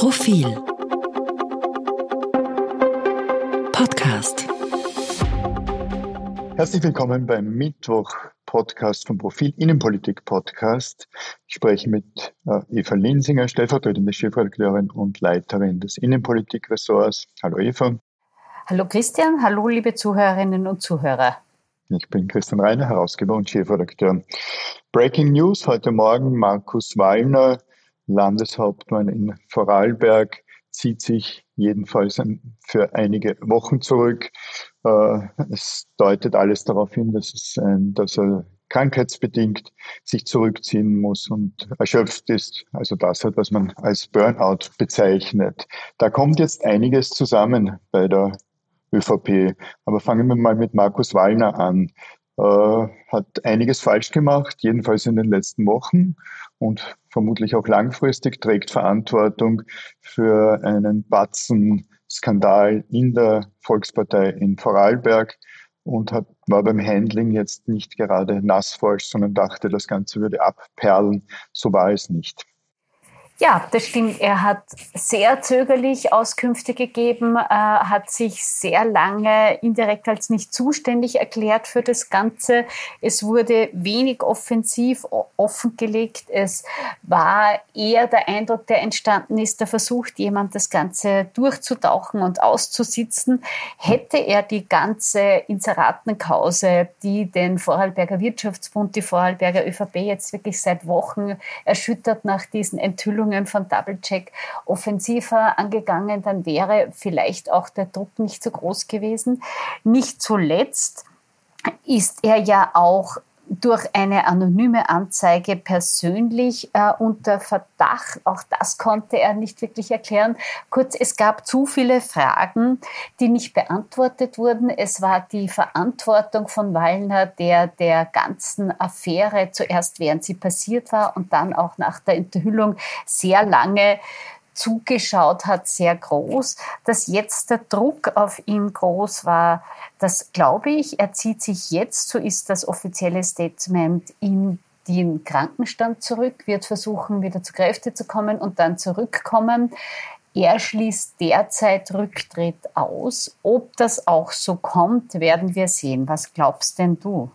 Profil Podcast Herzlich willkommen beim Mittwoch-Podcast vom Profil Innenpolitik-Podcast. Ich spreche mit äh, Eva Linsinger, stellvertretende Chefredakteurin und Leiterin des Innenpolitik-Ressorts. Hallo Eva. Hallo Christian, hallo liebe Zuhörerinnen und Zuhörer. Ich bin Christian Reiner, Herausgeber und Chefredakteur. Breaking News heute Morgen, Markus Wallner, Landeshauptmann in Vorarlberg, zieht sich jedenfalls für einige Wochen zurück. Äh, es deutet alles darauf hin, dass, es, dass er krankheitsbedingt sich zurückziehen muss und erschöpft ist. Also das hat, was man als Burnout bezeichnet. Da kommt jetzt einiges zusammen bei der ÖVP. Aber fangen wir mal mit Markus Wallner an. Äh, hat einiges falsch gemacht, jedenfalls in den letzten Wochen und vermutlich auch langfristig, trägt Verantwortung für einen Batzen-Skandal in der Volkspartei in Vorarlberg und hat, war beim Handling jetzt nicht gerade nassforsch, sondern dachte, das Ganze würde abperlen. So war es nicht. Ja, das stimmt. Er hat sehr zögerlich Auskünfte gegeben, äh, hat sich sehr lange indirekt als nicht zuständig erklärt für das Ganze. Es wurde wenig offensiv offengelegt. Es war eher der Eindruck, der entstanden ist, der versucht, jemand das Ganze durchzutauchen und auszusitzen. Hätte er die ganze Inseratenkause, die den Vorarlberger Wirtschaftsbund, die Vorarlberger ÖVP jetzt wirklich seit Wochen erschüttert nach diesen Enthüllungen, Entwicklungen von Double-Check offensiver angegangen, dann wäre vielleicht auch der Druck nicht so groß gewesen. Nicht zuletzt ist er ja auch durch eine anonyme Anzeige persönlich äh, unter Verdacht. Auch das konnte er nicht wirklich erklären. Kurz, es gab zu viele Fragen, die nicht beantwortet wurden. Es war die Verantwortung von Wallner, der der ganzen Affäre zuerst während sie passiert war und dann auch nach der Enthüllung sehr lange zugeschaut hat, sehr groß. Dass jetzt der Druck auf ihn groß war, das glaube ich. Er zieht sich jetzt, so ist das offizielle Statement, in den Krankenstand zurück, wird versuchen, wieder zu Kräfte zu kommen und dann zurückkommen. Er schließt derzeit Rücktritt aus. Ob das auch so kommt, werden wir sehen. Was glaubst denn du?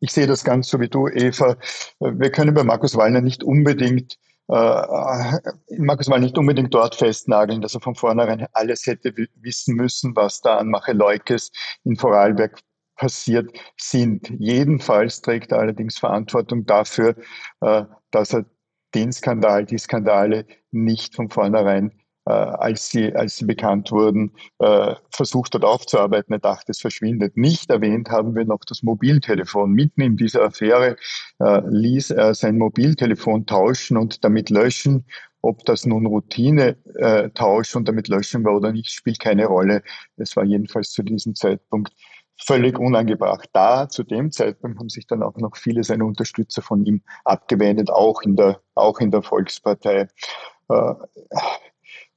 Ich sehe das ganz so wie du, Eva. Wir können bei Markus Wallner nicht unbedingt äh, Markus mal nicht unbedingt dort festnageln, dass er von vornherein alles hätte wissen müssen, was da an Macheleukes in Vorarlberg passiert sind. Jedenfalls trägt er allerdings Verantwortung dafür, äh, dass er den Skandal, die Skandale nicht von vornherein als, sie, als sie bekannt wurden, äh, versucht hat aufzuarbeiten. Er dachte, es verschwindet. Nicht erwähnt haben wir noch das Mobiltelefon. Mitten in dieser Affäre äh, ließ er sein Mobiltelefon tauschen und damit löschen. Ob das nun Routine-Tausch äh, und damit löschen war oder nicht, spielt keine Rolle. Es war jedenfalls zu diesem Zeitpunkt völlig unangebracht. Da, zu dem Zeitpunkt, haben sich dann auch noch viele seiner Unterstützer von ihm abgewendet, auch in der, auch in der Volkspartei.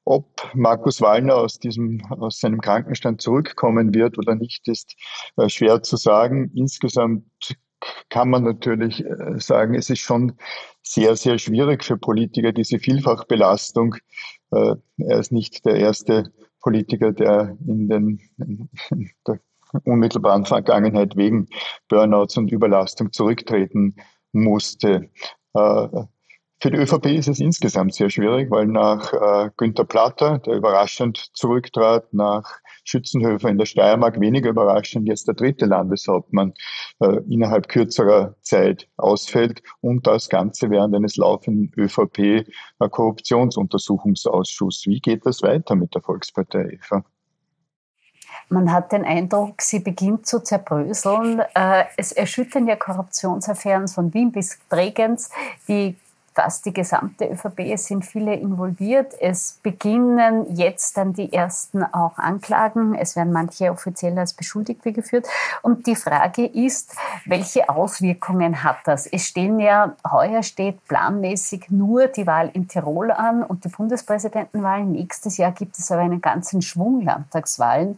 Ob Markus Wallner aus diesem, aus seinem Krankenstand zurückkommen wird oder nicht, ist äh, schwer zu sagen. Insgesamt kann man natürlich äh, sagen, es ist schon sehr, sehr schwierig für Politiker, diese Vielfachbelastung. Äh, er ist nicht der erste Politiker, der in, den, in der unmittelbaren Vergangenheit wegen Burnouts und Überlastung zurücktreten musste. Für die ÖVP ist es insgesamt sehr schwierig, weil nach äh, Günter Platter, der überraschend zurücktrat, nach Schützenhöfer in der Steiermark weniger überraschend jetzt der dritte Landeshauptmann äh, innerhalb kürzerer Zeit ausfällt und das Ganze während eines laufenden ÖVP-Korruptionsuntersuchungsausschusses. Wie geht das weiter mit der Volkspartei, Eva? Man hat den Eindruck, sie beginnt zu zerbröseln. Äh, es erschüttern ja Korruptionsaffären von Wien bis Bregenz. Die fast die gesamte ÖVP, es sind viele involviert. Es beginnen jetzt dann die ersten auch Anklagen. Es werden manche offiziell als Beschuldigte geführt. Und die Frage ist, welche Auswirkungen hat das? Es stehen ja, heuer steht planmäßig nur die Wahl in Tirol an und die Bundespräsidentenwahlen. Nächstes Jahr gibt es aber einen ganzen Schwung Landtagswahlen.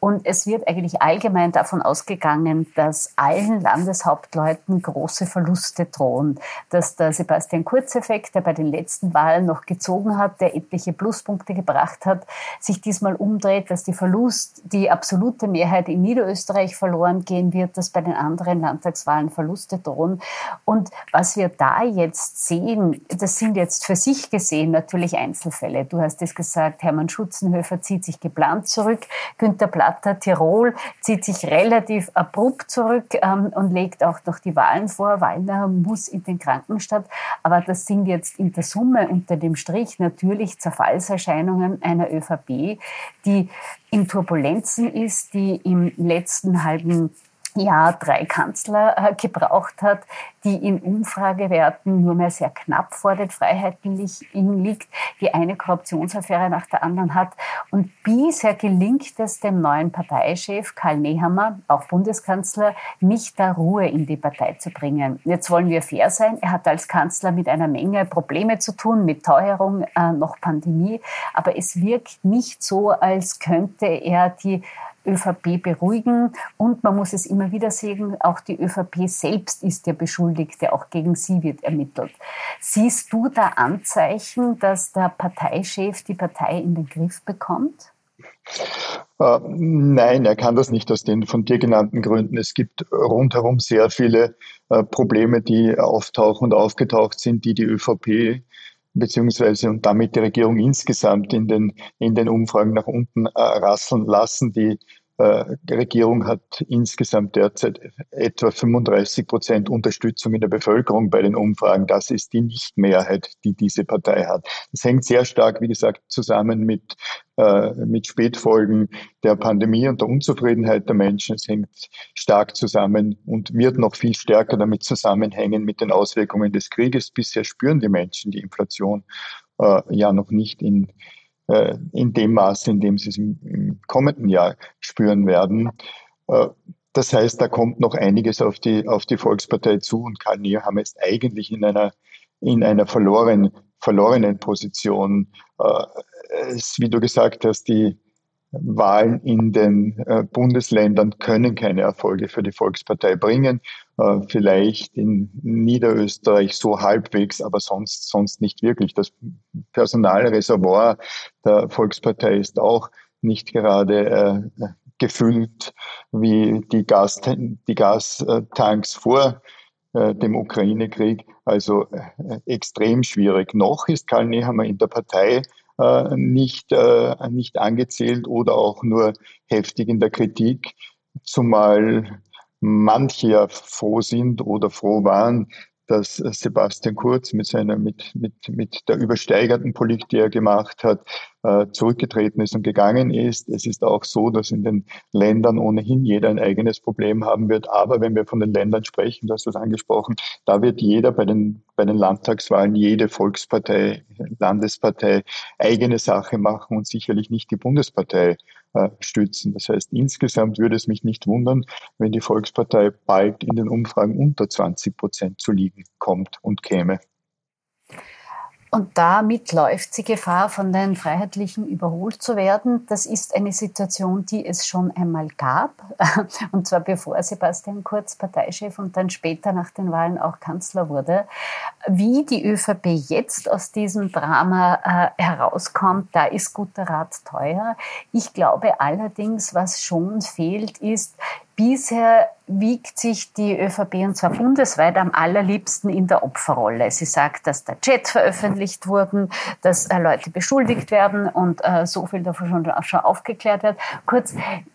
Und es wird eigentlich allgemein davon ausgegangen, dass allen Landeshauptleuten große Verluste drohen, dass der Sebastian Kurzeffekt, der bei den letzten Wahlen noch gezogen hat, der etliche Pluspunkte gebracht hat, sich diesmal umdreht, dass die Verlust, die absolute Mehrheit in Niederösterreich verloren gehen wird, dass bei den anderen Landtagswahlen Verluste drohen. Und was wir da jetzt sehen, das sind jetzt für sich gesehen natürlich Einzelfälle. Du hast es gesagt, Hermann Schutzenhöfer zieht sich geplant zurück, Günter Platter, Tirol, zieht sich relativ abrupt zurück ähm, und legt auch noch die Wahlen vor. Wallner muss in den Krankenstand. Aber das sind jetzt in der Summe unter dem Strich natürlich Zerfallserscheinungen einer ÖVP, die in Turbulenzen ist, die im letzten halben Jahr drei Kanzler äh, gebraucht hat, die in Umfragewerten nur mehr sehr knapp vor den Freiheiten liegt, die eine Korruptionsaffäre nach der anderen hat. Und bisher gelingt es dem neuen Parteichef Karl Nehammer, auch Bundeskanzler, nicht da Ruhe in die Partei zu bringen. Jetzt wollen wir fair sein. Er hat als Kanzler mit einer Menge Probleme zu tun, mit Teuerung, äh, noch Pandemie. Aber es wirkt nicht so, als könnte er die ÖVP beruhigen. Und man muss es immer wieder sehen, auch die ÖVP selbst ist der Beschuldigte, auch gegen sie wird ermittelt. Siehst du da Anzeichen, dass der Parteichef die Partei in den Griff bekommt? Äh, nein, er kann das nicht aus den von dir genannten Gründen. Es gibt rundherum sehr viele äh, Probleme, die auftauchen und aufgetaucht sind, die die ÖVP beziehungsweise und damit die Regierung insgesamt in den, in den Umfragen nach unten äh, rasseln lassen. Die die Regierung hat insgesamt derzeit etwa 35 Prozent Unterstützung in der Bevölkerung bei den Umfragen. Das ist die Nichtmehrheit, die diese Partei hat. Das hängt sehr stark, wie gesagt, zusammen mit, äh, mit Spätfolgen der Pandemie und der Unzufriedenheit der Menschen. Es hängt stark zusammen und wird noch viel stärker damit zusammenhängen mit den Auswirkungen des Krieges. Bisher spüren die Menschen die Inflation äh, ja noch nicht in äh, in dem Maße, in dem sie es im, kommenden Jahr spüren werden. Äh, das heißt, da kommt noch einiges auf die, auf die Volkspartei zu und Karl Nehammer ist eigentlich in einer, in einer verloren, verlorenen Position. Äh, es, wie du gesagt hast, die, Wahlen in den äh, Bundesländern können keine Erfolge für die Volkspartei bringen. Äh, vielleicht in Niederösterreich so halbwegs, aber sonst, sonst nicht wirklich. Das Personalreservoir der Volkspartei ist auch nicht gerade äh, gefüllt wie die, Gas, die Gastanks vor äh, dem Ukraine-Krieg. Also äh, extrem schwierig. Noch ist Karl Nehammer in der Partei äh, nicht, nicht angezählt oder auch nur heftig in der Kritik, zumal manche ja froh sind oder froh waren, dass Sebastian Kurz mit seiner, mit, mit, mit der übersteigerten Politik, die er gemacht hat, äh, zurückgetreten ist und gegangen ist. Es ist auch so, dass in den Ländern ohnehin jeder ein eigenes Problem haben wird. Aber wenn wir von den Ländern sprechen, du hast das angesprochen, da wird jeder bei den, bei den Landtagswahlen, jede Volkspartei, Landespartei eigene Sache machen und sicherlich nicht die Bundespartei stützen. Das heißt, insgesamt würde es mich nicht wundern, wenn die Volkspartei bald in den Umfragen unter 20 Prozent zu liegen kommt und käme. Und damit läuft sie Gefahr, von den Freiheitlichen überholt zu werden. Das ist eine Situation, die es schon einmal gab. Und zwar bevor Sebastian Kurz Parteichef und dann später nach den Wahlen auch Kanzler wurde. Wie die ÖVP jetzt aus diesem Drama äh, herauskommt, da ist guter Rat teuer. Ich glaube allerdings, was schon fehlt, ist, Bisher wiegt sich die ÖVP und zwar bundesweit am allerliebsten in der Opferrolle. Sie sagt, dass der Chat veröffentlicht wurden, dass äh, Leute beschuldigt werden und äh, so viel davon schon, schon aufgeklärt wird. Kurz,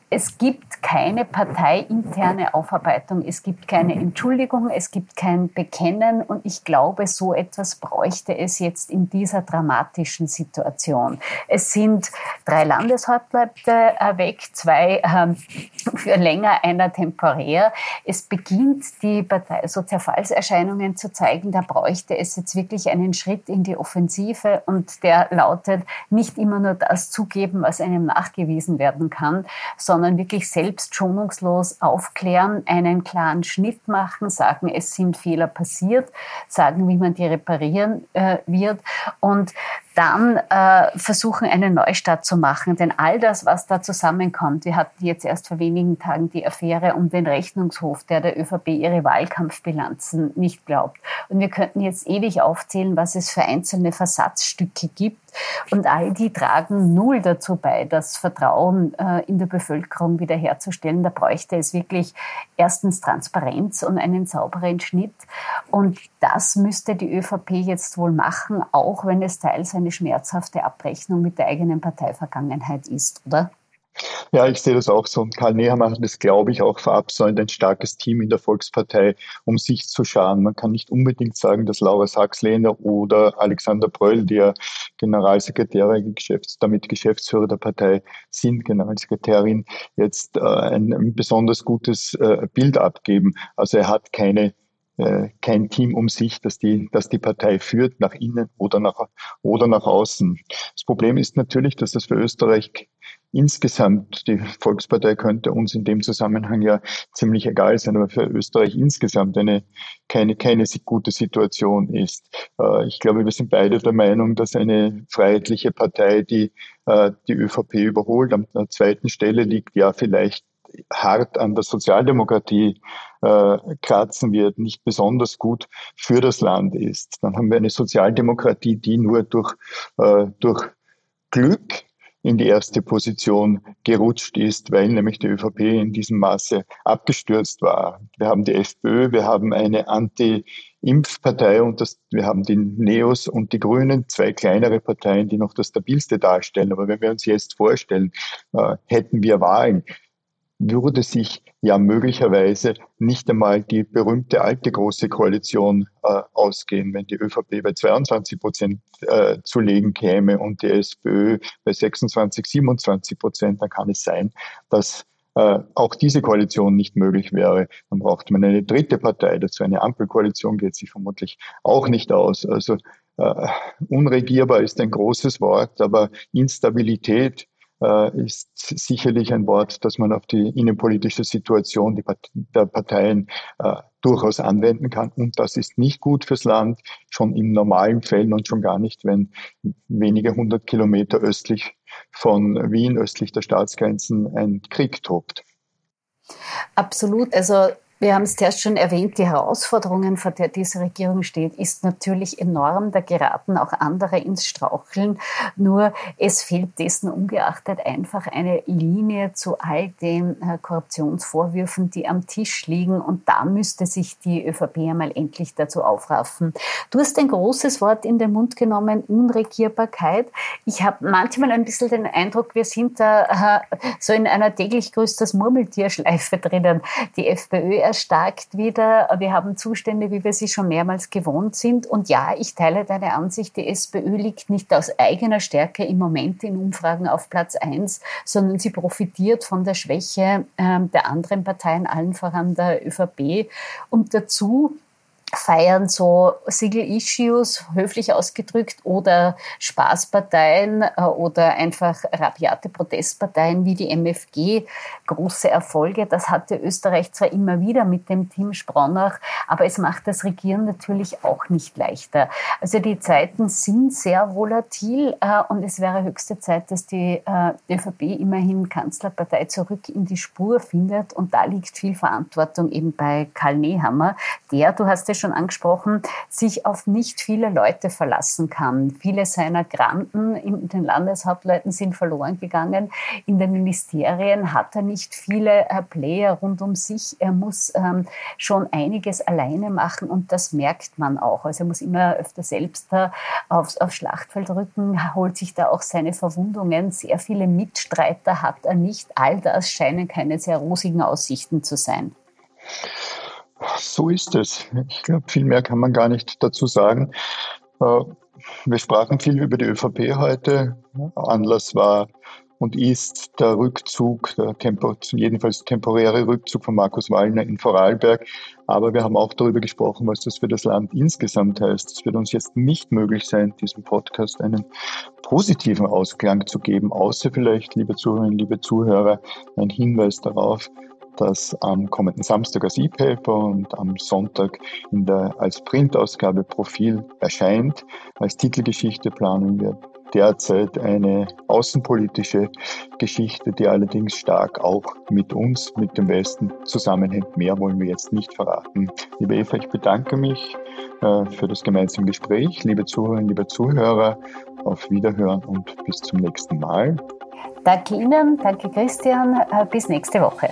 es gibt keine parteiinterne Aufarbeitung, es gibt keine Entschuldigung, es gibt kein Bekennen und ich glaube, so etwas bräuchte es jetzt in dieser dramatischen Situation. Es sind drei Landeshauptleute weg, zwei ähm, für länger, einer temporär. Es beginnt die Partei so Zerfallserscheinungen zu zeigen, da bräuchte es jetzt wirklich einen Schritt in die Offensive und der lautet, nicht immer nur das zugeben, was einem nachgewiesen werden kann, sondern sondern wirklich selbst schonungslos aufklären, einen klaren Schnitt machen, sagen, es sind Fehler passiert, sagen, wie man die reparieren äh, wird. Und dann äh, versuchen, einen Neustart zu machen. Denn all das, was da zusammenkommt, wir hatten jetzt erst vor wenigen Tagen die Affäre um den Rechnungshof, der der ÖVP ihre Wahlkampfbilanzen nicht glaubt. Und wir könnten jetzt ewig aufzählen, was es für einzelne Versatzstücke gibt. Und all die tragen null dazu bei, das Vertrauen äh, in der Bevölkerung wiederherzustellen. Da bräuchte es wirklich erstens Transparenz und einen sauberen Schnitt. Und das müsste die ÖVP jetzt wohl machen, auch wenn es teils eine schmerzhafte Abrechnung mit der eigenen Parteivergangenheit ist, oder? Ja, ich sehe das auch so. Und Karl Nehammer hat das, glaube ich, auch verabsäumt, ein starkes Team in der Volkspartei, um sich zu scharen. Man kann nicht unbedingt sagen, dass Laura Sachslehner oder Alexander Bröll, der Generalsekretär, damit Geschäftsführer der Partei sind, Generalsekretärin, jetzt äh, ein, ein, besonders gutes äh, Bild abgeben. Also er hat keine äh, kein Team um sich, das die, das die Partei führt, nach innen oder nach, oder nach außen. Das Problem ist natürlich, dass das für Österreich insgesamt, die Volkspartei könnte uns in dem Zusammenhang ja ziemlich egal sein, aber für Österreich insgesamt eine, keine, keine gute Situation ist. Äh, ich glaube, wir sind beide der Meinung, dass eine freiheitliche Partei, die äh, die ÖVP überholt, an der zweiten Stelle liegt, ja vielleicht hart an der Sozialdemokratie äh, kratzen wird, nicht besonders gut für das Land ist. Dann haben wir eine Sozialdemokratie, die nur durch, äh, durch Glück in die erste Position gerutscht ist, weil nämlich die ÖVP in diesem Maße abgestürzt war. Wir haben die FPÖ, wir haben eine Anti-Impfpartei und das, wir haben die Neos und die Grünen, zwei kleinere Parteien, die noch das stabilste darstellen. Aber wenn wir uns jetzt vorstellen, äh, hätten wir Wahlen, würde sich ja möglicherweise nicht einmal die berühmte alte große Koalition äh, ausgehen, wenn die ÖVP bei 22 Prozent äh, zu legen käme und die SPÖ bei 26, 27 Prozent, dann kann es sein, dass äh, auch diese Koalition nicht möglich wäre. Dann braucht man eine dritte Partei dazu. Eine Ampelkoalition geht sich vermutlich auch nicht aus. Also äh, unregierbar ist ein großes Wort, aber Instabilität ist sicherlich ein Wort, das man auf die innenpolitische Situation der Parteien äh, durchaus anwenden kann. Und das ist nicht gut fürs Land, schon in normalen Fällen und schon gar nicht, wenn wenige hundert Kilometer östlich von Wien, östlich der Staatsgrenzen, ein Krieg tobt. Absolut. Also wir haben es zuerst schon erwähnt, die Herausforderungen, vor der diese Regierung steht, ist natürlich enorm. Da geraten auch andere ins Straucheln. Nur es fehlt dessen ungeachtet einfach eine Linie zu all den äh, Korruptionsvorwürfen, die am Tisch liegen. Und da müsste sich die ÖVP einmal endlich dazu aufraffen. Du hast ein großes Wort in den Mund genommen, Unregierbarkeit. Ich habe manchmal ein bisschen den Eindruck, wir sind da äh, so in einer täglich größtes Murmeltierschleife drinnen. Die FPÖ erstarkt wieder. Wir haben Zustände, wie wir sie schon mehrmals gewohnt sind. Und ja, ich teile deine Ansicht, die SPÖ liegt nicht aus eigener Stärke im Moment in Umfragen auf Platz eins, sondern sie profitiert von der Schwäche äh, der anderen Parteien, allen voran der ÖVP. Und dazu feiern so Single-Issues, höflich ausgedrückt, oder Spaßparteien äh, oder einfach rabiate Protestparteien wie die MFG große Erfolge. Das hatte Österreich zwar immer wieder mit dem Team Spronach, aber es macht das Regieren natürlich auch nicht leichter. Also die Zeiten sind sehr volatil äh, und es wäre höchste Zeit, dass die äh, ÖVP immerhin Kanzlerpartei zurück in die Spur findet und da liegt viel Verantwortung eben bei Karl Nehammer, der, du hast ja schon angesprochen, sich auf nicht viele Leute verlassen kann. Viele seiner Granten in den Landeshauptleuten sind verloren gegangen. In den Ministerien hat er nicht viele äh, Player rund um sich. Er muss ähm, schon einiges alleine machen und das merkt man auch. Also er muss immer öfter selbst da aufs, aufs Schlachtfeld rücken, holt sich da auch seine Verwundungen. Sehr viele Mitstreiter hat er nicht. All das scheinen keine sehr rosigen Aussichten zu sein. So ist es. Ich glaube, viel mehr kann man gar nicht dazu sagen. Äh, wir sprachen viel über die ÖVP heute. Anlass war und ist der Rückzug, der Tempo, jedenfalls temporäre Rückzug von Markus Wallner in Vorarlberg. Aber wir haben auch darüber gesprochen, was das für das Land insgesamt heißt. Es wird uns jetzt nicht möglich sein, diesem Podcast einen positiven Ausklang zu geben, außer vielleicht, liebe Zuhörerinnen, liebe Zuhörer, ein Hinweis darauf, das am kommenden Samstag als E-Paper und am Sonntag in der, als Printausgabe Profil erscheint. Als Titelgeschichte planen wir derzeit eine außenpolitische Geschichte, die allerdings stark auch mit uns, mit dem Westen zusammenhängt. Mehr wollen wir jetzt nicht verraten. Liebe Eva, ich bedanke mich äh, für das gemeinsame Gespräch. Liebe Zuhörerinnen, liebe Zuhörer, auf Wiederhören und bis zum nächsten Mal. Danke Ihnen, danke Christian, äh, bis nächste Woche.